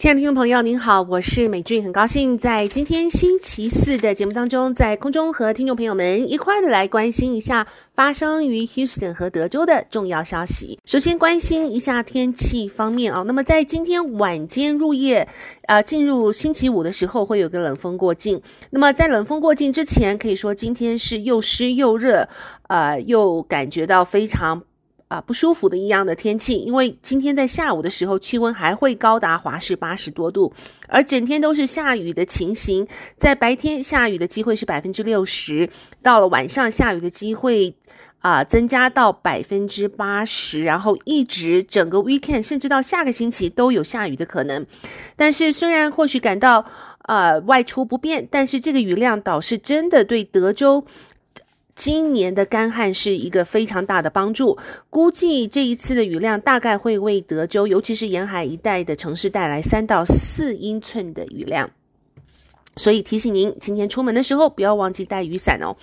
亲爱的听众朋友，您好，我是美俊，很高兴在今天星期四的节目当中，在空中和听众朋友们一块儿的来关心一下发生于 Houston 和德州的重要消息。首先关心一下天气方面啊，那么在今天晚间入夜，呃，进入星期五的时候，会有个冷锋过境。那么在冷锋过境之前，可以说今天是又湿又热，呃，又感觉到非常。啊，不舒服的一样的天气，因为今天在下午的时候，气温还会高达华氏八十多度，而整天都是下雨的情形。在白天下雨的机会是百分之六十，到了晚上下雨的机会啊、增加到百分之八十，然后一直整个 weekend 甚至到下个星期都有下雨的可能。但是虽然或许感到呃外出不便，但是这个雨量倒是真的对德州。今年的干旱是一个非常大的帮助，估计这一次的雨量大概会为德州，尤其是沿海一带的城市带来三到四英寸的雨量，所以提醒您，今天出门的时候不要忘记带雨伞哦。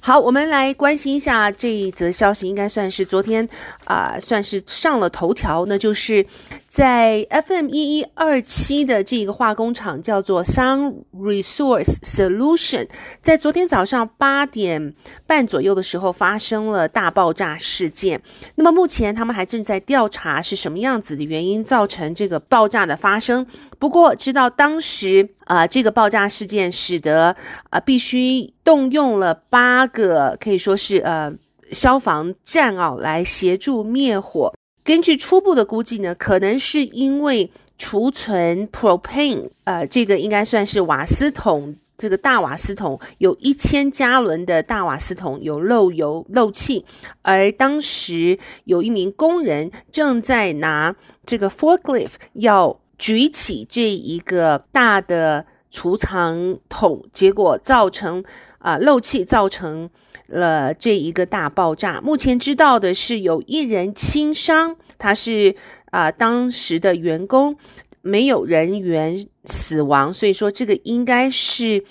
好，我们来关心一下这一则消息，应该算是昨天啊、算是上了头条，那就是。在 FM 一一二七的这个化工厂叫做 Sun Resource Solution，在昨天早上八点半左右的时候发生了大爆炸事件。那么目前他们还正在调查是什么样子的原因造成这个爆炸的发生。不过知道当时啊、这个爆炸事件使得啊、必须动用了八个可以说是呃消防站啊来协助灭火。根据初步的估计呢，可能是因为储存 propane，呃，这个应该算是瓦斯桶，这个大瓦斯桶有一千加仑的大瓦斯桶有漏油漏气，而当时有一名工人正在拿这个 forklift 要举起这一个大的储藏桶，结果造成啊、漏气，造成。了这一个大爆炸，目前知道的是有一人轻伤，他是啊、当时的员工，没有人员死亡，所以说这个应该是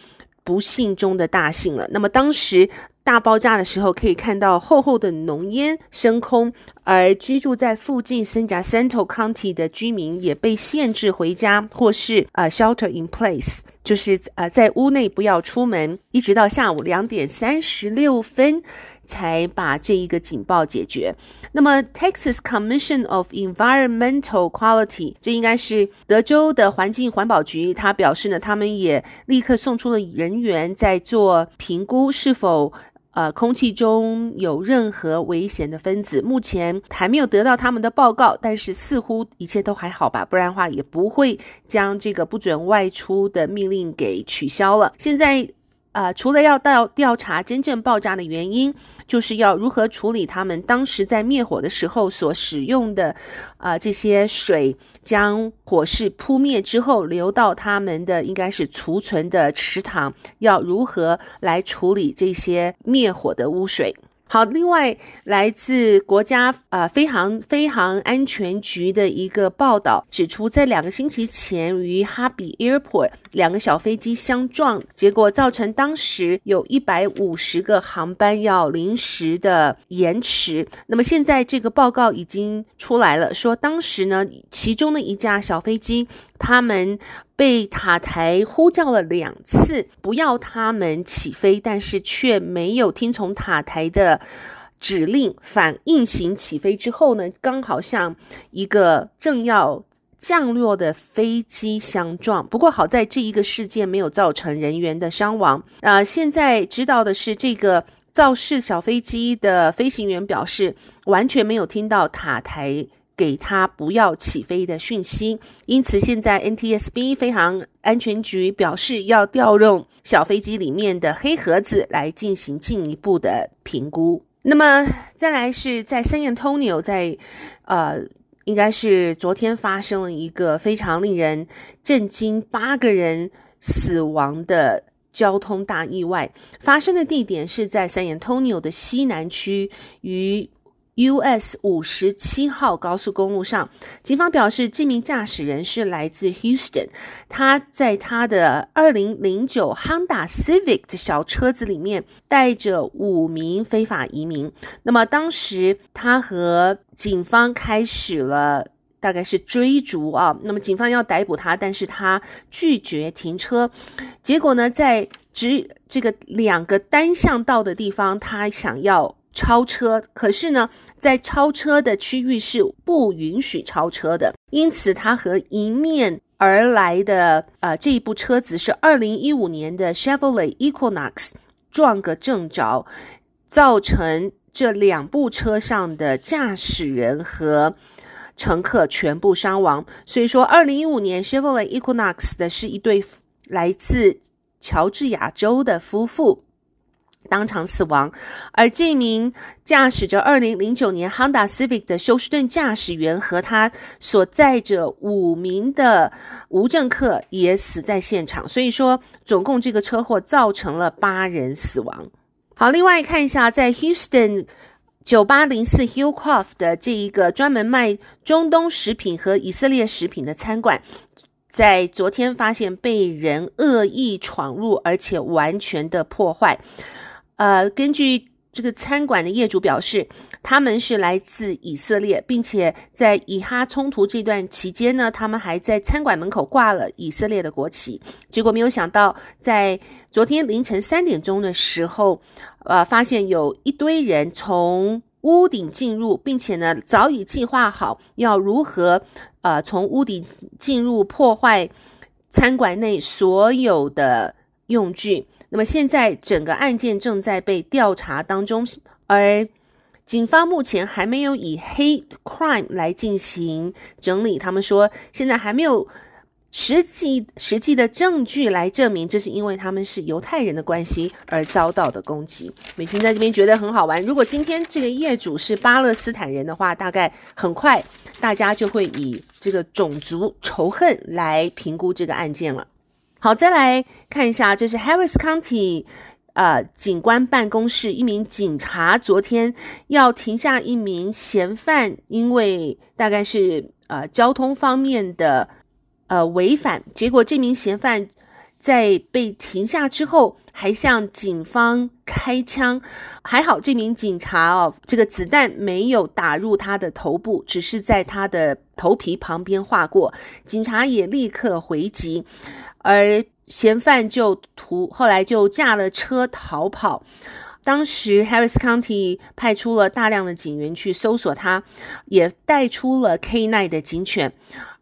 不幸中的大幸了。那么当时大爆炸的时候，可以看到厚厚的浓烟升空，而居住在附近圣贾塞托 County 的居民也被限制回家，或是、呃、shelter in place。就是呃，在屋内不要出门，一直到下午两点三十六分才把这一个警报解决。那么，Texas Commission of Environmental Quality，这应该是德州的环境环保局，他表示呢，他们也立刻送出了人员在做评估，是否。呃，空气中有任何危险的分子，目前还没有得到他们的报告，但是似乎一切都还好吧，不然的话也不会将这个不准外出的命令给取消了。现在。啊、除了要调调查真正爆炸的原因，就是要如何处理他们当时在灭火的时候所使用的啊、这些水，将火势扑灭之后流到他们的应该是储存的池塘，要如何来处理这些灭火的污水？好，另外来自国家呃飞航飞航安全局的一个报道指出，在两个星期前于哈比 Airport 两个小飞机相撞，结果造成当时有一百五十个航班要临时的延迟。那么现在这个报告已经出来了，说当时呢，其中的一架小飞机。他们被塔台呼叫了两次，不要他们起飞，但是却没有听从塔台的指令，反应型起飞之后呢，刚好像一个正要降落的飞机相撞。不过好在这一个事件没有造成人员的伤亡。啊、呃，现在知道的是，这个肇事小飞机的飞行员表示，完全没有听到塔台。给他不要起飞的讯息，因此现在 NTSB 飞航安全局表示要调用小飞机里面的黑盒子来进行进一步的评估。那么再来是在 San Antonio，在呃，应该是昨天发生了一个非常令人震惊，八个人死亡的交通大意外，发生的地点是在 San Antonio 的西南区与。US 五十七号高速公路上，警方表示，这名驾驶人是来自 Houston，他在他的二零零九 Honda Civic 的小车子里面带着五名非法移民。那么当时他和警方开始了大概是追逐啊，那么警方要逮捕他，但是他拒绝停车，结果呢，在只这个两个单向道的地方，他想要。超车，可是呢，在超车的区域是不允许超车的，因此他和迎面而来的呃这一部车子是二零一五年的 Chevrolet Equinox 撞个正着，造成这两部车上的驾驶人和乘客全部伤亡。所以说，二零一五年 Chevrolet Equinox 的是一对来自乔治亚州的夫妇。当场死亡，而这名驾驶着2009年 Honda Civic 的休斯顿驾驶员和他所载着五名的无证客也死在现场。所以说，总共这个车祸造成了八人死亡。好，另外看一下，在 Houston 9804 Hillcroft 的这一个专门卖中东食品和以色列食品的餐馆，在昨天发现被人恶意闯入，而且完全的破坏。呃，根据这个餐馆的业主表示，他们是来自以色列，并且在以哈冲突这段期间呢，他们还在餐馆门口挂了以色列的国旗。结果没有想到，在昨天凌晨三点钟的时候，呃，发现有一堆人从屋顶进入，并且呢，早已计划好要如何呃从屋顶进入破坏餐馆内所有的用具。那么现在整个案件正在被调查当中，而警方目前还没有以 hate crime 来进行整理。他们说现在还没有实际实际的证据来证明这是因为他们是犹太人的关系而遭到的攻击。美军在这边觉得很好玩。如果今天这个业主是巴勒斯坦人的话，大概很快大家就会以这个种族仇恨来评估这个案件了。好，再来看一下，这是 Harris County，呃，警官办公室一名警察昨天要停下一名嫌犯，因为大概是呃交通方面的呃违反，结果这名嫌犯在被停下之后，还向警方开枪，还好这名警察哦，这个子弹没有打入他的头部，只是在他的头皮旁边划过，警察也立刻回击。而嫌犯就图后来就驾了车逃跑。当时 Harris County 派出了大量的警员去搜索他，也带出了 K9 的警犬。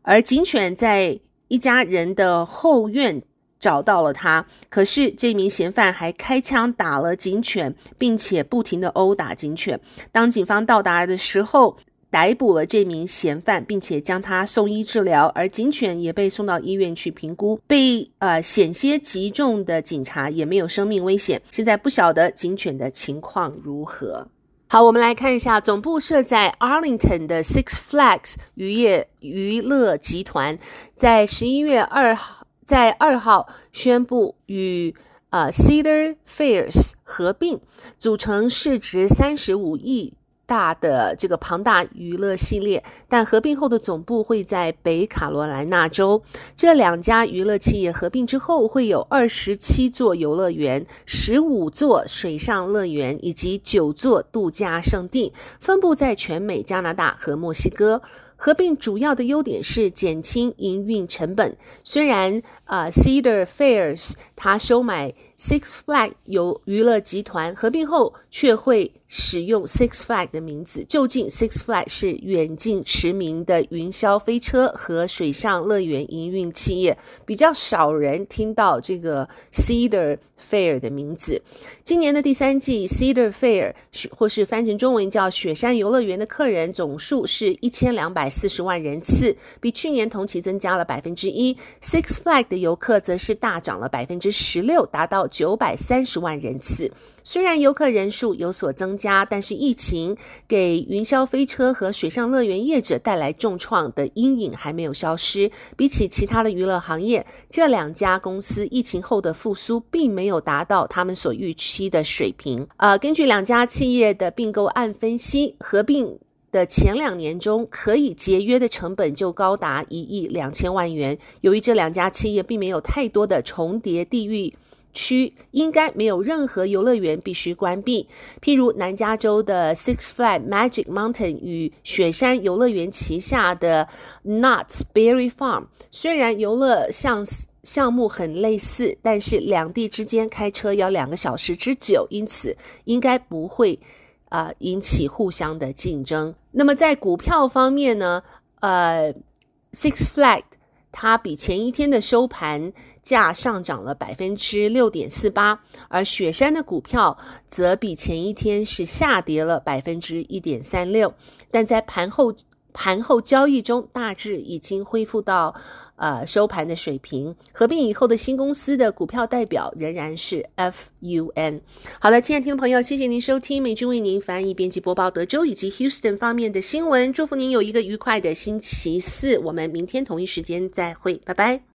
而警犬在一家人的后院找到了他，可是这名嫌犯还开枪打了警犬，并且不停地殴打警犬。当警方到达的时候，逮捕了这名嫌犯，并且将他送医治疗，而警犬也被送到医院去评估。被呃险些击中的警察也没有生命危险。现在不晓得警犬的情况如何。好，我们来看一下总部设在 Arlington 的 Six Flags 渔业娱乐集团，在十一月二号在二号宣布与呃 Cedar Fairs 合并，组成市值三十五亿。大的这个庞大娱乐系列，但合并后的总部会在北卡罗来纳州。这两家娱乐企业合并之后，会有二十七座游乐园、十五座水上乐园以及九座度假胜地，分布在全美、加拿大和墨西哥。合并主要的优点是减轻营运成本。虽然啊、呃、，Cedar Fair 它收买 Six Flags 游娱乐集团，合并后却会使用 Six f l a g 的名字。究竟 Six f l a g 是远近驰名的云霄飞车和水上乐园营运企业，比较少人听到这个 Cedar Fair 的名字。今年的第三季 Cedar Fair 或是翻成中文叫雪山游乐园的客人总数是一千两百。四十万人次，比去年同期增加了百分之一。Six Flag 的游客则是大涨了百分之十六，达到九百三十万人次。虽然游客人数有所增加，但是疫情给云霄飞车和水上乐园业者带来重创的阴影还没有消失。比起其他的娱乐行业，这两家公司疫情后的复苏并没有达到他们所预期的水平。呃，根据两家企业的并购案分析，合并的前两年中可以节约的成本就高达一亿两千万元。由于这两家企业并没有太多的重叠地域。区应该没有任何游乐园必须关闭，譬如南加州的 Six f l a g Magic Mountain 与雪山游乐园旗下的 Knott's Berry Farm，虽然游乐项项目很类似，但是两地之间开车要两个小时之久，因此应该不会啊、引起互相的竞争。那么在股票方面呢，呃，Six f l a g 它比前一天的收盘价上涨了百分之六点四八，而雪山的股票则比前一天是下跌了百分之一点三六，但在盘后盘后交易中大致已经恢复到呃收盘的水平。合并以后的新公司的股票代表仍然是 FUN。好了，亲爱的听众朋友，谢谢您收听美军为您翻译、编辑、播报德州以及 Houston 方面的新闻，祝福您有一个愉快的星期四。我们明天同一时间再会，拜拜。